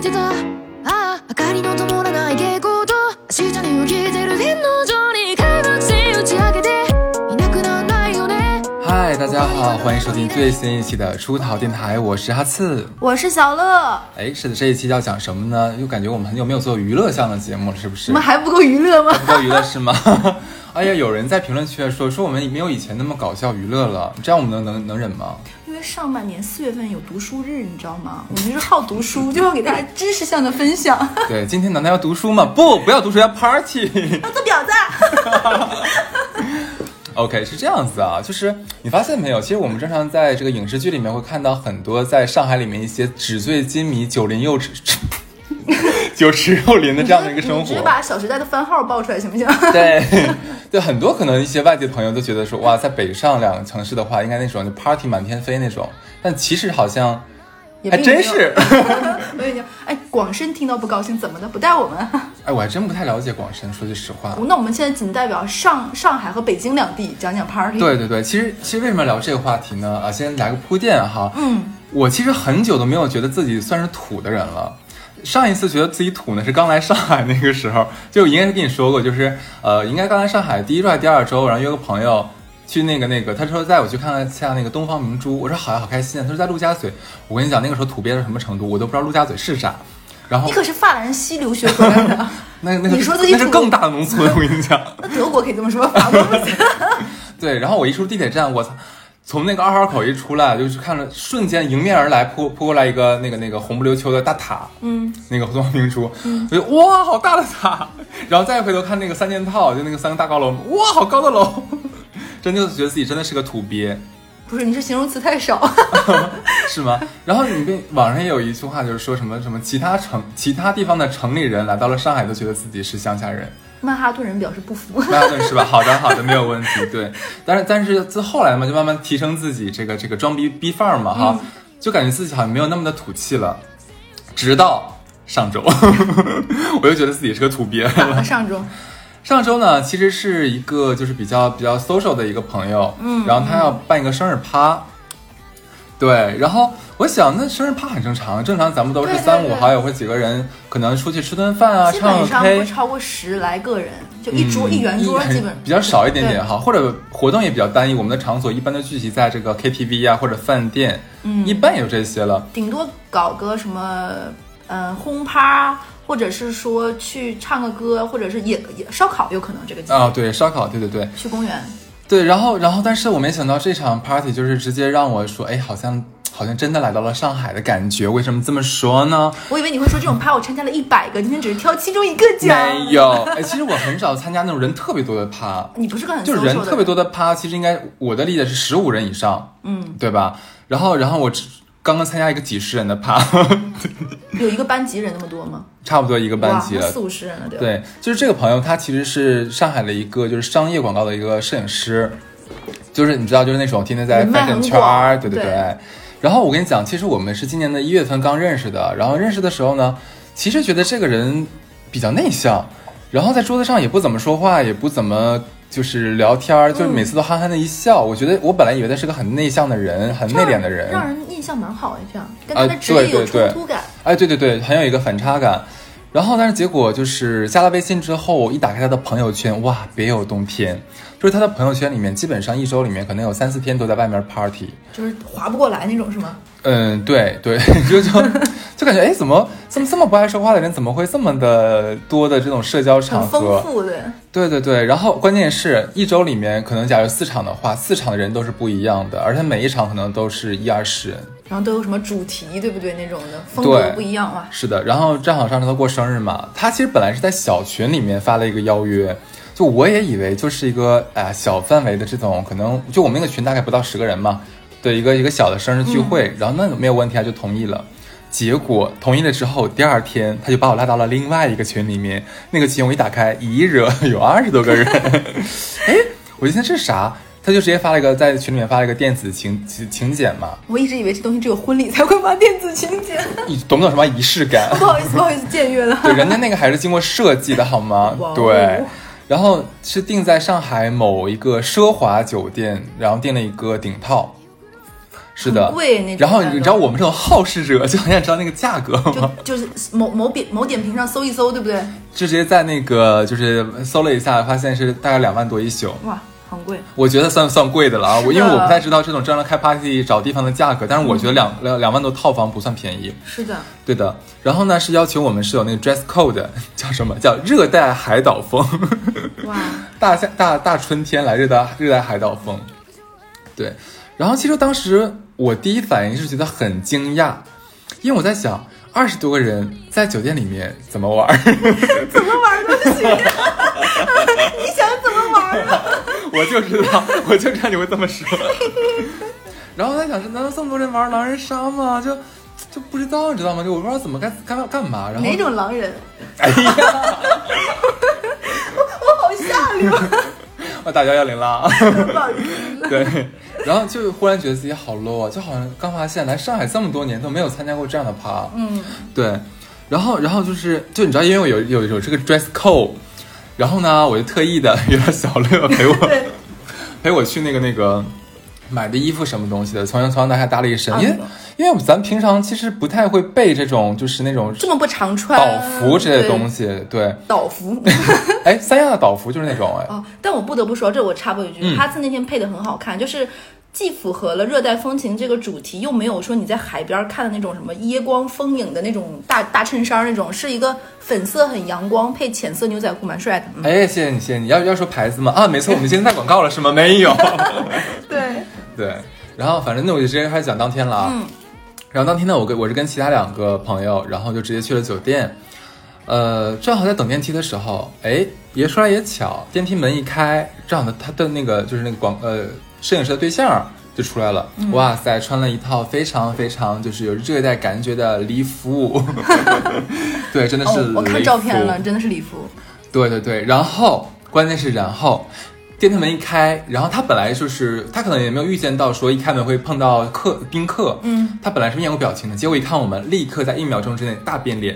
いてたああ明かりの灯らない蛍光灯明日に起きてる天皇上に開幕戦打ち上げていなくなんないよね嗨，大家好，欢迎收听最新一期的出逃电台，我是哈刺。我是小乐，哎，是的，这一期要讲什么呢？又感觉我们很久没有做娱乐向的节目了，是不是？我们还不够娱乐吗？不够娱乐是吗？哎呀，有人在评论区说说我们没有以前那么搞笑娱乐了，这样我们能能能忍吗？ 上半年四月份有读书日，你知道吗？我们就是好读书，就要给大家知识向的分享。对，今天难道要读书吗？不，不要读书，要 party。要做婊子。OK，是这样子啊，就是你发现没有？其实我们正常在这个影视剧里面会看到很多在上海里面一些纸醉金迷、九零幼稚、酒池肉林的这样的一个生活直接。把《小时代》的番号报出来行不行？对，对，很多可能一些外地朋友都觉得说，哇，在北上两个城市的话，应该那种就 party 满天飞那种，但其实好像还真是。我跟你讲，哎，广深听到不高兴，怎么的？不带我们？哎，我还真不太了解广深，说句实话。那我们现在仅代表上上海和北京两地讲讲 party。对对对，其实其实为什么要聊这个话题呢？啊，先来个铺垫哈。嗯，我其实很久都没有觉得自己算是土的人了。上一次觉得自己土呢，是刚来上海那个时候，就应该是跟你说过，就是呃，应该刚来上海第一周还是第二周，然后约个朋友去那个那个，他说带我去看看下那个东方明珠，我说好呀，好开心啊。他说在陆家嘴，我跟你讲那个时候土鳖到什么程度，我都不知道陆家嘴是啥。然后你可是法兰西留学回来的，那那个你说自己那是更大的农村，我跟你讲。那德国可以这么说，法国不行。对，然后我一出地铁站，我操，从那个二号口一出来，就是看着瞬间迎面而来扑扑过来一个那个那个红不溜秋的大塔，嗯，那个东方明珠，我就哇，好大的塔，然后再回头看那个三件套，就那个三个大高楼，哇，好高的楼，真就是觉得自己真的是个土鳖，不是，你是形容词太少。是吗？然后你跟网上也有一句话，就是说什么什么其他城其他地方的城里人来到了上海都觉得自己是乡下人。曼哈顿人表示不服。曼哈顿是吧？好的，好的，没有问题。对，但是但是自后来嘛，就慢慢提升自己这个这个装逼逼范儿嘛，哈，就感觉自己好像没有那么的土气了。直到上周，我又觉得自己是个土鳖了。上周，上周呢，其实是一个就是比较比较 social 的一个朋友，嗯，然后他要办一个生日趴，对，然后我想那生日趴很正常，正常咱们都是三五好友或几个人，可能出去吃顿饭啊，基唱个本上 K，不超过十来个人，就一桌、一圆桌，基本比较少一点点哈，或者活动也比较单一。我们的场所一般都聚集在这个 KTV 啊或者饭店，嗯，一般有这些了。顶多搞个什么，嗯，轰趴，或者是说去唱个歌，或者是也也烧烤，有可能这个啊，对，烧烤，对对对去公园。对，然后然后，但是我没想到这场 party 就是直接让我说，哎，好像好像真的来到了上海的感觉。为什么这么说呢？我以为你会说这种趴我参加了一百个，今天只是挑其中一个奖。没有，哎，其实我很少参加那种人特别多的趴，你不是个很就是人特别多的趴，其实应该我的理解是十五人以上，嗯，对吧？然后然后我只刚刚参加一个几十人的趴，有一个班级人那么多吗？差不多一个班级了。四五十人了，对？对，就是这个朋友，他其实是上海的一个就是商业广告的一个摄影师，就是你知道，就是那种天天在人脉 fashion 很圈对对对然后我跟你讲，其实我们是今年的一月份刚认识的，然后认识的时候呢，其实觉得这个人比较内向，然后在桌子上也不怎么说话，也不怎么。就是聊天儿，就是每次都憨憨的一笑。我觉得我本来以为他是个很内向的人，很内敛的人，让人印象蛮好哎，这样跟啊他的职业有对对冲突感。哎，对对对，很有一个反差感。然后，但是结果就是加了微信之后，一打开他的朋友圈，哇，别有洞天。就是他的朋友圈里面，基本上一周里面可能有三四天都在外面 party。就是划不过来那种是吗？嗯，对对，就就就感觉哎，怎么这么这么不爱说话的人，怎么会这么的多的这种社交场很合丰？富的。对对对，然后关键是一周里面可能假如四场的话，四场的人都是不一样的，而且每一场可能都是一二十人。然后都有什么主题，对不对？那种的风格不一样哇。是的，然后正好上周他过生日嘛，他其实本来是在小群里面发了一个邀约，就我也以为就是一个啊、小范围的这种，可能就我们那个群大概不到十个人嘛，对一个一个小的生日聚会，然后那没有问题啊，就同意了。结果同意了之后，第二天他就把我拉到了另外一个群里面，那个群我一打开，一惹有二十多个人，哎，我就想这是啥？他就直接发了一个在群里面发了一个电子请请请柬嘛，我一直以为这东西只有婚礼才会发电子请柬，你懂不懂什么仪式感？不好意思，不好意思，僭越了。对，人家那个还是经过设计的好吗？对，然后是定在上海某一个奢华酒店，然后订了一个顶套。是的，贵那种然后你知道我们这种好事者就很想知道那个价格吗？就就是某某点某点评上搜一搜，对不对？就直接在那个就是搜了一下，发现是大概两万多一宿。哇，很贵。我觉得算算贵的了啊，我因为我不太知道这种专门开 party 找地方的价格，但是我觉得两两两万多套房不算便宜。是的，对的，然后呢是要求我们是有那个 dress code，叫什么？叫热带海岛风，哇，大夏大大春天来热带热带海岛风。对，然后其实当时我第一反应是觉得很惊讶，因为我在想二十多个人在酒店里面怎么玩儿，怎么玩都行。你想怎么玩啊？我就知道，我就知道你会这么说。然后我在想，难道这么多人玩狼人杀吗？就就不知道，你知道吗？就我不知道怎么该干干嘛。然后哪种狼人？哎呀，我好下流，我打幺幺零了。不好意思。对，然后就忽然觉得自己好 low 啊，就好像刚发现来上海这么多年都没有参加过这样的趴。嗯，对，然后然后就是就你知道，因为我有有有这个 dress code，然后呢，我就特意的 约了小乐 陪我，陪我去那个那个买的衣服什么东西的，从从上到下搭了一身，因为嗯因为咱平常其实不太会备这种就是那种这么不常穿岛服之类的东西。西，对，岛服。哎，三亚的岛服就是那种哎，哦，但我不得不说，这我插播一句，嗯。哈次那天配的很好看，就是既符合了热带风情这个主题，又没有说你在海边看的那种什么椰光风影的那种大大衬衫那种，是一个粉色很阳光配浅色牛仔裤，蛮帅的。嗯，哎，谢谢你，谢谢你，要要说牌子吗？啊，没错，我们今天在广告了是吗？没有。对，对，然后反正那我就直接开始讲当天了啊。嗯然后当天呢，我跟我是跟其他两个朋友，然后就直接去了酒店。呃，正好在等电梯的时候，哎，也说来也巧，电梯门一开，正好他他的那个就是那个广呃摄影师的对象就出来了。嗯哇塞，穿了一套非常非常就是有热带感觉的礼服，对，真的是、哦，我看照片了，。真的是礼服。对对对，然后关键是然后。电梯门一开，然后他本来就是他可能也没有预见到说一开门会碰到客宾客，嗯，他本来是面无表情的，结果一看我们，立刻在一秒钟之内大变脸，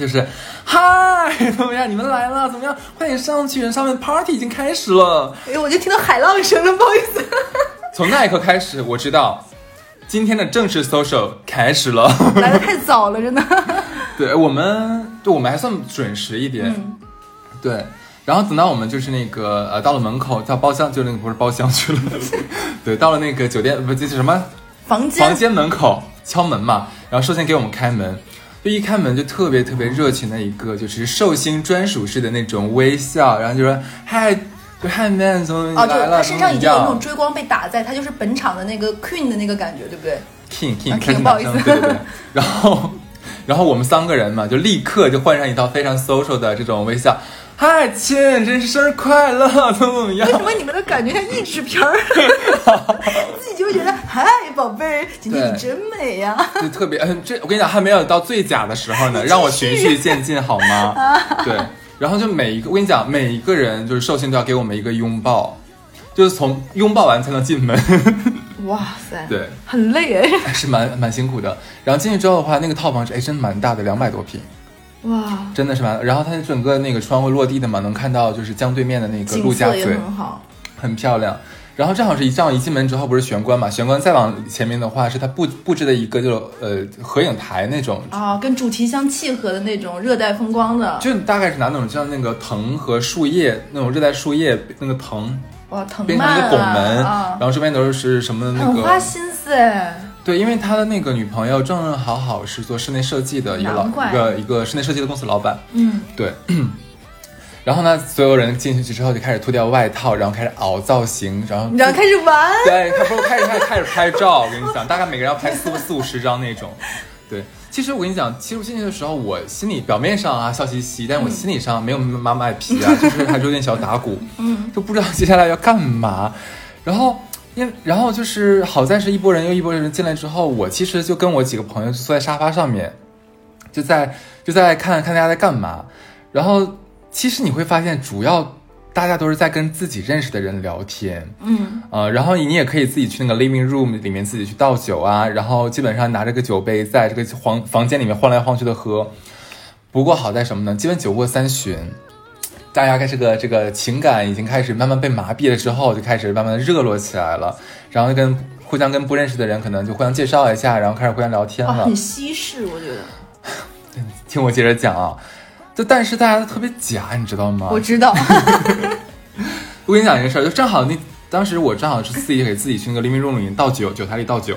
就是嗨，怎么样？你们来了？怎么样？快点上去，上面 party 已经开始了。哎，我就听到海浪声了，不好意思。从那一刻开始，我知道今天的正式 social 开始了。来 的太早了，真的。对我们，对我们还算准时一点，嗯对。然后等到我们就是那个呃到了门口到包厢，就那个不是包厢去了，对，到了那个酒店不这是什么房间房间门口敲门嘛，然后首先给我们开门，就一开门就特别特别热情的一个就是寿星专属式的那种微笑，然后就说嗨，就嗨 man 怎么哦，就来了，他身上已经有那种种追光被打在，他就是本场的那个 queen 的那个感觉，对不对？king 啊 king 啊 King，始不好意思对对对，然后然后我们三个人嘛，就立刻就换上一套非常 social 的这种微笑。嗨，亲，真是生日快乐！怎么怎么样为？什么你们的感觉像译制片儿？自己就会觉得，嗨，宝贝，今天你真美呀、就特别，嗯，这我跟你讲，还没有到最假的时候呢，让我循序渐进好吗？对，然后就每一个，我跟你讲，每一个人就是寿星都要给我们一个拥抱，就是从拥抱完才能进门，哇塞，对，很累哎。是蛮蛮辛苦的。然后进去之后的话，那个套房是哎真的蛮大的，两百多平，哇，真的是蛮。然后它整个那个窗户落地的嘛，能看到就是江对面的那个陆家嘴，很好。很漂亮。然后正好是一这样一进门之后不是玄关嘛，玄关再往前面的话是它布布置的一个就呃合影台那种啊，跟主题相契合的那种热带风光的，就大概是拿那种像那个藤和树叶那种热带树叶那个藤哇，藤变成一个拱门，啊然，后这边都是什么那很花心思哎。对，因为他的那个女朋友正正好好是做室内设计的一个老一个一个室内设计的公司老板，嗯，对。然后呢，所有人进去之后就开始脱掉外套，然后开始熬造型，然后然后开始玩，对，他不是开始开始开始拍照，我跟你讲，大概每个人要拍四四五十张那种。对，其实我跟你讲，其实我进去的时候，我心里表面上啊笑嘻嘻，但是我心理上没有妈妈卖皮啊，就是还是有点小打鼓，嗯，就不知道接下来要干嘛。然后，因为然后就是好在是一波人又一波人进来之后，我其实就跟我几个朋友就坐在沙发上面，就在就在看看大家在干嘛。然后其实你会发现，主要大家都是在跟自己认识的人聊天。嗯，呃，然后你也可以自己去那个 living room 里面自己去倒酒啊，然后基本上拿着个酒杯在这个房房间里面晃来晃去的喝。不过好在什么呢？基本酒过三巡，大家开始个这个情感已经开始慢慢被麻痹了之后，就开始慢慢的热络起来了，然后就跟互相跟不认识的人可能就互相介绍一下，然后开始互相聊天啊，了。很西式，我觉得。听我接着讲啊，就但是大家都特别假，你知道吗？我知道，我跟你讲一个事儿，就正好那当时我正好是自己给自己去那个 living room 里面倒酒，酒台里倒酒，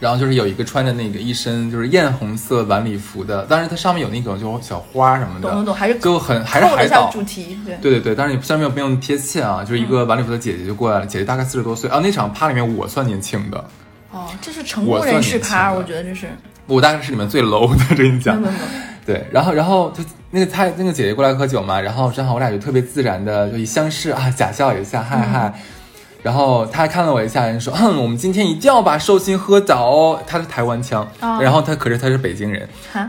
然后就是有一个穿着那个一身就是艳红色晚礼服的，当然它上面有那种就小花什么的，懂懂懂，还是就很还是海岛。主题，对。对对对，但是你虽然没有贴切啊，就是一个晚礼服的姐姐就过来了，姐姐大概四十多岁啊。那场趴里面我算年轻的，哦，这是成功人士趴，我觉得这是。我大概是里面最 low 的，跟你讲 对，然后然后就那个她那个姐姐过来喝酒嘛，然后正好我俩就特别自然的就一相视啊，假笑一下，嗨嗨。然后他看了我一下，人说：“哼，我们今天一定要把寿星喝倒哦。”他是台湾腔，哦然后他可是他是北京人，哈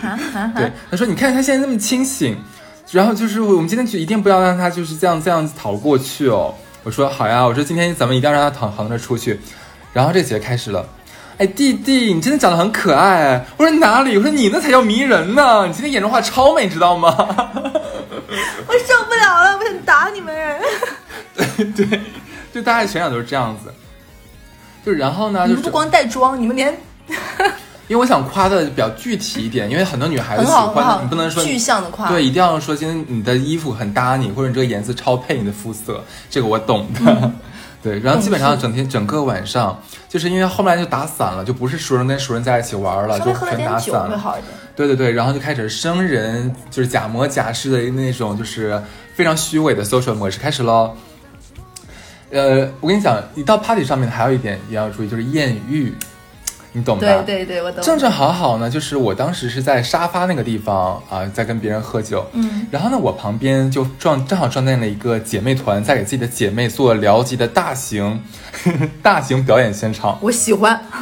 哈哈 对，他说：“你看他现在那么清醒，然后就是我们今天就一定不要让他就是这样这样子逃过去哦。”我说：“好呀，我说今天咱们一定要让他躺横着出去。”然后这姐开始了。哎，弟弟，你真的长得很可爱。我说哪里？我说你那才叫迷人呢！你今天眼妆画超美，知道吗？我受不了了，我想打你们！对，就大概全场都是这样子。就然后呢，就是你们不光带妆，你们连 因为我想夸的比较具体一点，因为很多女孩子喜欢你不能说具象的夸。对，一定要说今天你的衣服很搭你，或者你这个颜色超配你的肤色，这个我懂的。对，然后基本上整天整个晚上，就是因为后面就打散了，就不是熟人跟熟人在一起玩了，就全打散了。会好一点。对对对，然后就开始生人，就是假模假式的那种，就是非常虚伪的 social 模式开始喽。呃，我跟你讲，一到 party 上面还有一点也要注意，就是艳遇，你懂吧？对对对，我懂。正正好好呢，就是我当时是在沙发那个地方啊，在跟别人喝酒，嗯，然后呢，我旁边就撞正好撞见了一个姐妹团，在给自己的姐妹做聊级的大型 大型表演现场。我喜欢。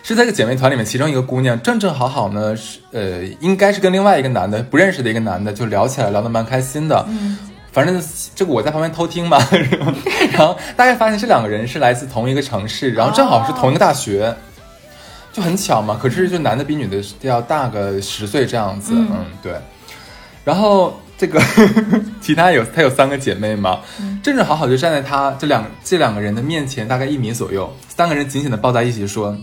是在这个姐妹团里面，其中一个姑娘正正好好呢，是呃，应该是跟另外一个男的不认识的一个男的就聊起来，聊得蛮开心的。嗯，反正这个我在旁边偷听嘛，然后大概发现这两个人是来自同一个城市，然后正好是同一个大学，就很巧嘛。可是就男的比女的要大个十岁这样子，嗯对。然后这个 其他有她有三个姐妹嘛，正正好好就站在她这两这两个人的面前，大概一米左右，三个人紧紧的抱在一起说。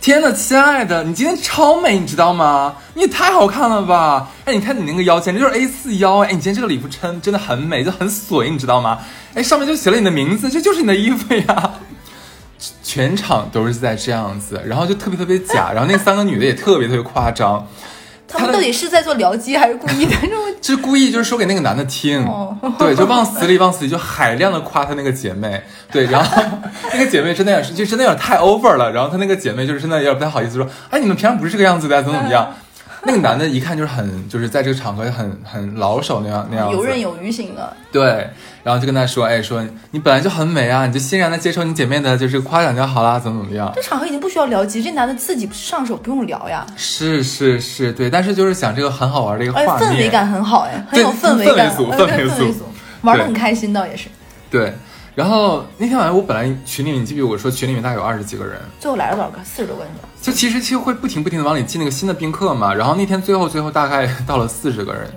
天呐，亲爱的，你今天超美，你知道吗？你也太好看了吧！哎，你看你那个腰，简直就是 A 四腰！哎，你今天这个礼服衬真的很美，就很水，你知道吗？哎，上面就写了你的名字，这就是你的衣服呀！全场都是在这样子，然后就特别特别假，然后那三个女的也特别特别夸张，他们到底是在做僚机还是故意的？这种 就是故意就是说给那个男的听，哦对，就往死里往死里就海量的夸他那个姐妹，对，然后那个姐妹真的也是就真的有点太 over 了，然后他那个姐妹就是真的有点不太好意思说，哎，你们平常不是这个样子的，怎么怎么样？那个男的一看就是很就是在这个场合很很老手那样那样，游刃有余型的。对，然后就跟他说，哎，说你本来就很美啊，你就欣然的接受你姐妹的就是夸奖就好啦，怎么怎么样？这场合已经不需要聊机，这男的自己上手不用聊呀，是是是，对，但是就是想这个很好玩的一个而且画面，氛围感很好哎，很有氛围感，氛围组呃氛围组玩的很开心倒也是。对。然后那天晚上我本来群里面，你记不记得我说群里面大概有二十几个人，最后来了多少个？四十多个人吧。就其实其实会不停不停的往里进那个新的宾客嘛。然后那天最后最后大概到了四十个人，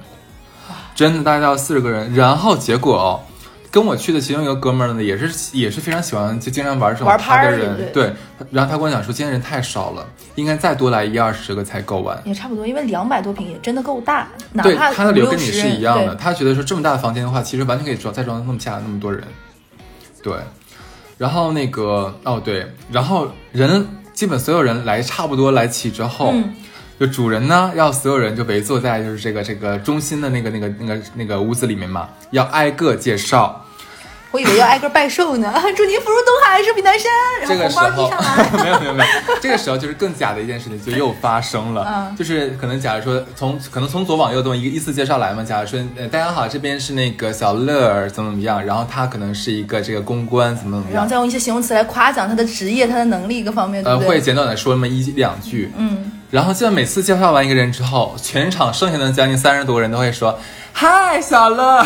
真的大概到了四十个人。然后结果哦，跟我去的其中一个哥们儿呢，也是也是非常喜欢就经常玩这种玩趴的人，对对。然后他跟我讲说，今天人太少了，应该再多来一二十个才够完。也差不多，因为两百多平也真的够大，哪对，怕他的理由跟你是一样的。他觉得说这么大的房间的话，其实完全可以装再装那么下那么多人。对，然后那个哦对，然后人基本所有人来差不多来齐之后，嗯就主人呢要所有人就围坐在就是这个这个中心的那个那个那个那个屋子里面嘛，要挨个介绍。我以为要挨个拜寿呢，祝您福如东海，寿比南山，然这个时候。没有没有没有，这个时候就是更假的一件事情就又发生了，嗯就是可能假如说从可能从左往右这么一个依次介绍来嘛，假如说呃大家好，这边是那个小乐儿怎么怎么样，然后他可能是一个这个公关怎么怎么样，然后再用一些形容词来夸奖他的职业、他的能力各方面，对呃？会简短的说那么一两句，嗯，然后基本每次介绍完一个人之后，全场剩下的将近三十多个人都会说嗨小乐，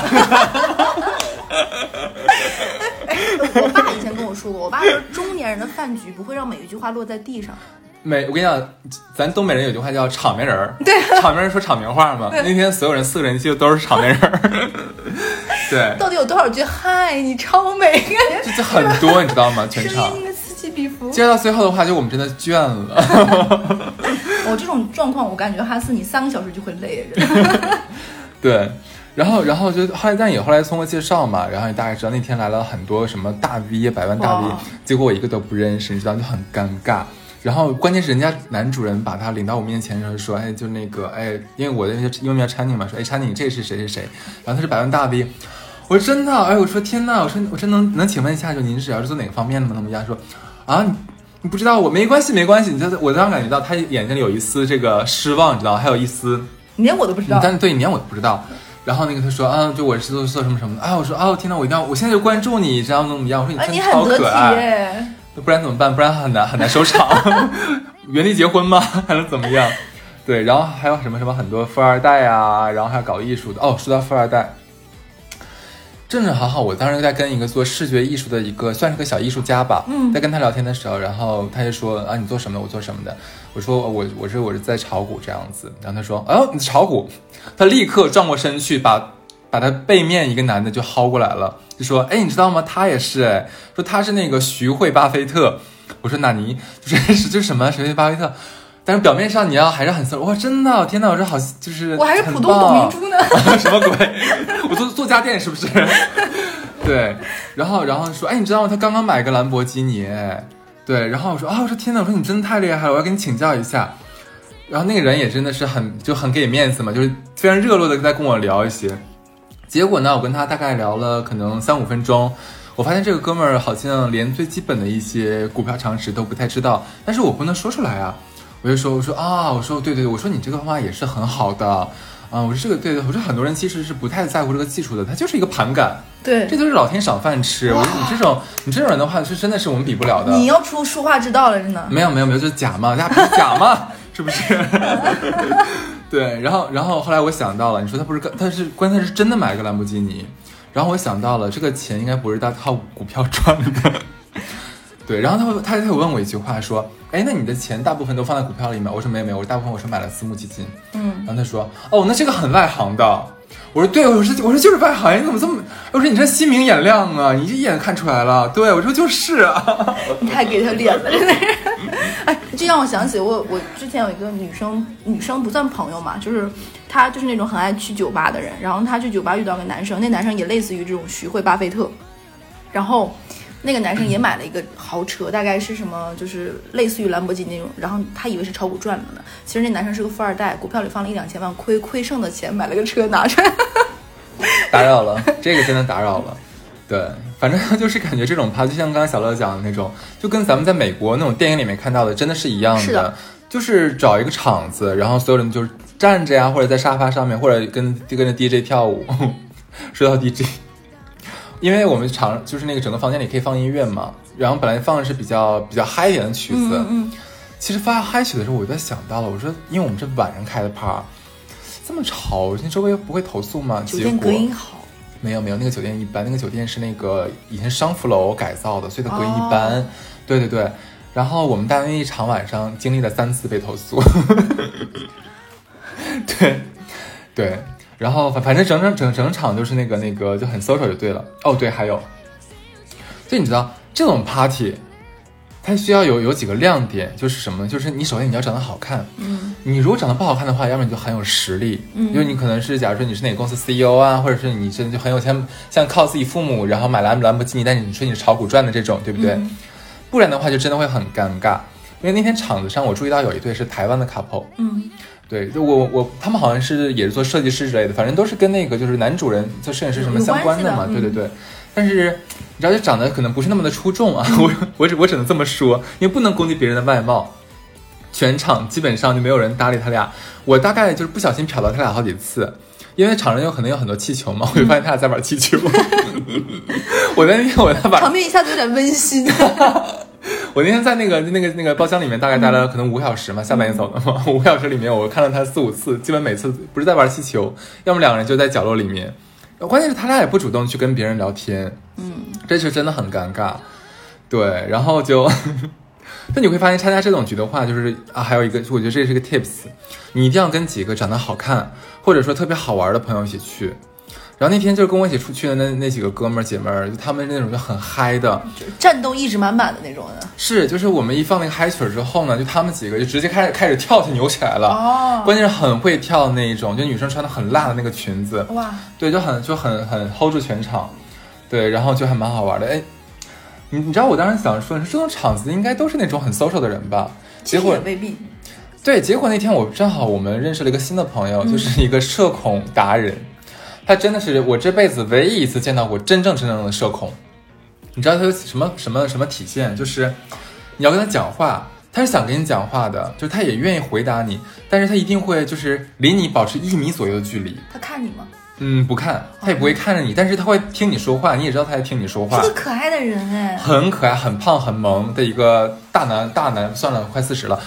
我爸以前跟我说过，我爸说中年人的饭局不会让每一句话落在地上。每我跟你讲，咱东北人有句话叫场面人儿，对，场面人说场面话嘛。那天所有人四个人其实都是场面人儿，对，到底有多少句嗨，你超美，就很多，你知道吗？全场。音的此起彼伏。接到最后的话，就我们真的倦了。我这种状况，我感觉哈斯你三个小时就会累人。对，然后然后就后来，但也后来通过介绍嘛，然后也大概知道那天来了很多什么大 V、百万大 V，结果我一个都不认识，你知道就很尴尬。然后关键是人家男主人把他领到我面前然后说，哎，就那个哎，因为我的那些英文名叫 Channing 嘛，说哎 Channing 这是谁谁谁，然后他是百万大 V。我说真的，哎，我说天呐，我说我真能能请问一下，就您是要是做哪个方面的吗？他们家说，啊，你你不知道我没关系没关系，你就我当时感觉到他眼睛里有一丝这个失望，你知道，还有一丝你连我都不知道，但是对你连我都不知道。然后那个他说，啊，就我是做做什么什么的，啊，我说，啊，我，天呐，我一定要，我现在就关注你，这样怎么样？我说你哎，真你的超可爱，耶。不然怎么办？不然很难很难收场，原地结婚吗？还能怎么样？对，然后还有什么什么很多富二代啊，然后还有搞艺术的。哦，说到富二代，正正好好，我当时在跟一个做视觉艺术的一个算是个小艺术家吧，嗯在跟他聊天的时候，然后他就说啊，你做什么的？我做什么的？我说我我是我是在炒股这样子，然后他说，哦，你炒股？他立刻转过身去把。把他背面一个男的就薅过来了，就说：“哎，你知道吗？他也是，哎，说他是那个徐汇巴菲特。”我说：“纳尼？就是是就是什么徐汇巴菲特？但是表面上你要还是很色。哇，真的，天哪！我这好，就是我还是很浦东董明珠呢。什么鬼？我做做家电是不是？对，然后然后说，哎，你知道吗？他刚刚买个兰博基尼，哎对，然后我说啊，我说天哪，我说你真的太厉害了，我要跟你请教一下。然后那个人也真的是很就很给面子嘛，就是非常热络的在跟我聊一些。结果呢，我跟他大概聊了可能三五分钟，我发现这个哥们儿好像连最基本的一些股票常识都不太知道，但是我不能说出来啊。我就说，我说啊，我说对对对，我说你这个方法也是很好的，啊，我说这个对对，我说很多人其实是不太在乎这个技术的，他就是一个盘感，对这，就是老天赏饭吃。我说你这种你这种人的话，是真的是我们比不了的。你要出书画之道了，真的。没有没有没有，就是假嘛，大家不是假嘛，是不是？对，然后然后后来我想到了，你说他不是，他是关键是真的买了个兰博基尼，然后我想到了这个钱应该不是他靠股票赚的。对，然后他会他他有问我一句话说，哎，那你的钱大部分都放在股票里面？我说没有没有，我大部分我是买了私募基金。嗯，然后他说，哦，那这个很外行的。我说对，我说我说就是外行，你怎么这么？我说你这心明眼亮啊，你一眼看出来了。对我说就是啊。你太给他脸了，真的是。哎，这让我想起我我之前有一个女生，女生不算朋友嘛，就是她就是那种很爱去酒吧的人，然后她去酒吧遇到个男生，那男生也类似于这种徐汇巴菲特，然后。那个男生也买了一个豪车，大概是什么，就是类似于兰博基尼那种。然后他以为是炒股赚了呢，其实那男生是个富二代，股票里放了一两千万，亏亏剩的钱买了个车拿出来。打扰了，这个真的打扰了。对，反正就是感觉这种趴，就像刚刚小乐讲的那种，就跟咱们在美国那种电影里面看到的，真的是一样的。是的就是找一个场子，然后所有人就是站着呀，或者在沙发上面，或者跟跟着 DJ 跳舞。说到 DJ，因为我们场就是那个整个房间里可以放音乐嘛，然后本来放的是比较比较嗨一点的曲子。嗯嗯，其实发嗨曲的时候，我就在想到了，我说，因为我们这晚上开的趴，这么吵，那周围不会投诉吗？酒店结果隔音好。没有没有，那个酒店一般，那个酒店是那个以前商服楼改造的，所以它隔音一般。对对对，然后我们单位一场晚上经历了三次被投诉。对 对，然后反反正整整整整场就是那个那个就很 social 就对了。哦对，还有，就你知道这种 party，它需要有有几个亮点，就是什么呢？就是你首先你要长得好看，嗯，你如果长得不好看的话，要么你就很有实力，嗯因为你可能是假如说你是哪个公司 CEO 啊，或者是你真的就很有钱，像靠自己父母然后买兰兰博基尼，但是你说你是炒股赚的这种，对不对？嗯不然的话就真的会很尴尬。因为那天场子上我注意到有一对是台湾的 couple，嗯对，就我我他们好像是也是做设计师之类的，反正都是跟那个就是男主人做摄影师什么相关的嘛，对对对。但是你知道，就长得可能不是那么的出众啊，我我只我只能这么说，因为不能攻击别人的外貌。全场基本上就没有人搭理他俩，我大概就是不小心瞟到他俩好几次，因为场上有可能有很多气球嘛，我就发现他俩在玩气球。我在那天我在把场面一下子有点温馨。我那天在那个那个那个包厢里面大概待了可能五个小时嘛，下半夜走的嘛，五个小时里面我看了他四五次，基本每次不是在玩气球，要么两个人就在角落里面，关键是他俩也不主动去跟别人聊天，嗯，这就真的很尴尬，对，然后就，那你会发现参加这种局的话，就是啊，还有一个，我觉得这是个 tips，你一定要跟几个长得好看或者说特别好玩的朋友一起去。然后那天就是跟我一起出去的那那几个哥们儿姐们儿，就他们那种就很嗨的，就是战斗意志满满的那种的。是就是我们一放那个嗨曲儿之后呢，就他们几个就直接开始开始跳起扭起来了。哦关键是很会跳那一种，就女生穿的很辣的那个裙子，哇，对，就很就很很 hold 住全场，对，然后就还蛮好玩的。哎，你你知道我当时想说，你说这种场子应该都是那种很 social 的人吧？结果也未必。对，结果那天我正好我们认识了一个新的朋友，嗯就是一个社恐达人，他真的是我这辈子唯一一次见到过真正真正的社恐。你知道他有什么什么什么体现？就是你要跟他讲话，他是想跟你讲话的，就是他也愿意回答你，但是他一定会就是离你保持一米左右的距离。他看你吗？嗯，不看，他也不会看着你，但是他会听你说话，你也知道他在听你说话是。个可爱的人哎。很可爱、很胖、很萌的一个大男大男，算了，快四十了，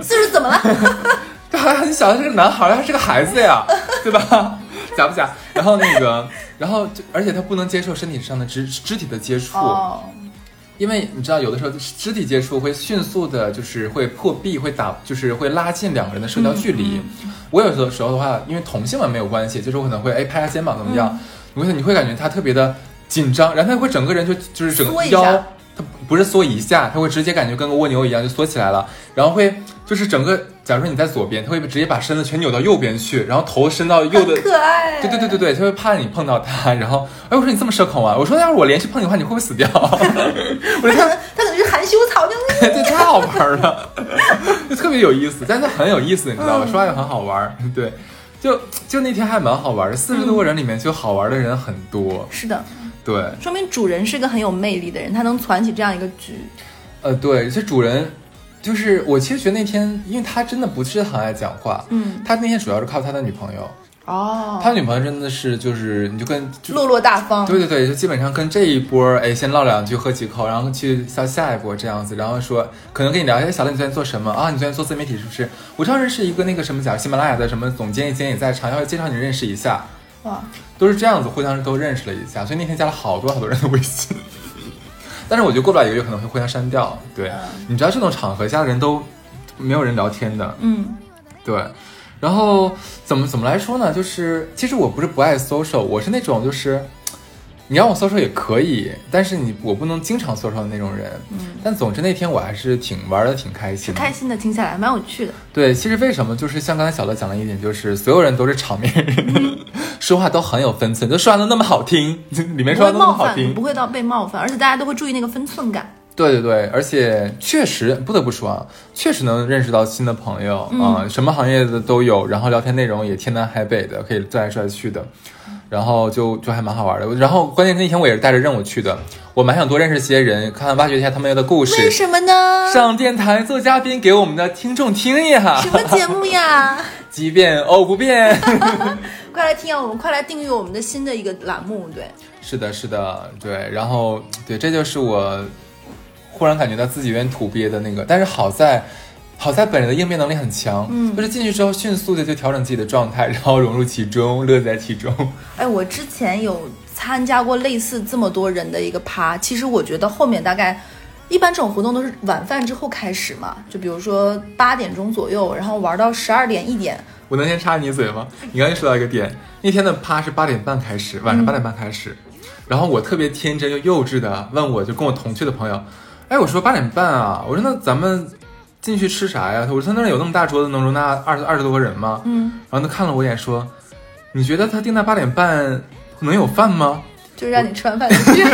四十怎么了？他还很小，他是个男孩，他是个孩子呀，对吧？假不假？然后那个，然后就而且他不能接受身体上的肢肢体的接触，哦，因为你知道，有的时候肢体接触会迅速的，就是会破壁，会打，就是会拉近两个人的社交距离。我有的时候的话，因为同性嘛没有关系，就是我可能会哎拍下肩膀怎么样，你会你会感觉他特别的紧张，然后他会整个人就就是整个腰，他不是缩一下，它会直接感觉跟个蜗牛一样就缩起来了，然后会就是整个，假如说你在左边，它会直接把身子全扭到右边去，然后头伸到右的可爱。对对对对对，它会怕你碰到它，然后哎，我说你这么社恐啊？我说要是我连续碰你的话，你会不会死掉？我说他他可能是含羞草，就 这太好玩了，就特别有意思，但是很有意思，你知道吗？说话也很好玩，对，就就那天还蛮好玩的，四十多个人里面就好玩的人很多，是的，对，说明主人是个很有魅力的人，他能攒起这样一个局。呃，对，这主人就是我，其实觉得那天，因为他真的不是很爱讲话，嗯，他那天主要是靠他的女朋友，哦，他女朋友真的是就是你就跟就落落大方。对对对，就基本上跟这一波儿，哎，先唠两句，喝几口，然后去下下一波这样子，然后说可能跟你聊，一下，小乐你昨天做什么啊？你昨天做自媒体是不是？我正好认识一个那个什么讲喜马拉雅的什么总监，今天也在场，要介绍你认识一下，哇，都是这样子，互相都认识了一下，所以那天加了好多好多人的微信。但是我觉得过不了一个月可能会互相删掉，对，你知道这种场合下的人都没有人聊天的，嗯，对，然后怎么怎么来说呢？就是其实我不是不爱 social，我是那种就是你让我 social 也可以，但是你我不能经常 social 的那种人。嗯，但总之那天我还是挺玩的挺开心的。开心的，听下来蛮有趣的。对，其实为什么就是像刚才小乐讲了一点，就是所有人都是场面人，说话都很有分寸，就说话都那么好听，里面说话都那么，好听不。会到被冒犯，而且大家都会注意那个分寸感。对对对，而且确实不得不说啊，确实能认识到新的朋友啊、什么行业的都有，然后聊天内容也天南海北的，可以转来转去的，然后就就还蛮好玩的。然后关键那天我也是带着任务去的，我蛮想多认识些人，看看挖掘一下他们的故为事，什么呢？上电台做嘉宾给我们的听众听呀什。么节目呀？即便哦不变。快来听啊！我们快来订阅我们的新的一个栏目，对，是的，是的，对，然后对，这就是我忽然感觉到自己有点土鳖的那个，但是好在。好在本人的应变能力很强，嗯就是进去之后迅速的就调整自己的状态，然后融入其中，乐在其中。哎，我之前有参加过类似这么多人的一个趴，其实我觉得后面大概。一般这种活动都是晚饭之后开始嘛，就比如说八点钟左右，然后玩到十二点一点，我能先插你嘴吗？你刚才说到一个点，那天的趴是八点半开始，晚上八点半开始，然后我特别天真又幼稚的问我就跟我同去的朋友，哎，我说八点半啊，我说那咱们进去吃啥呀？我说他那有那么大桌子能容纳二十二十多个人吗？嗯，然后他看了我一眼说，你觉得他定在八点半能有饭吗？就是让你吃完饭就去。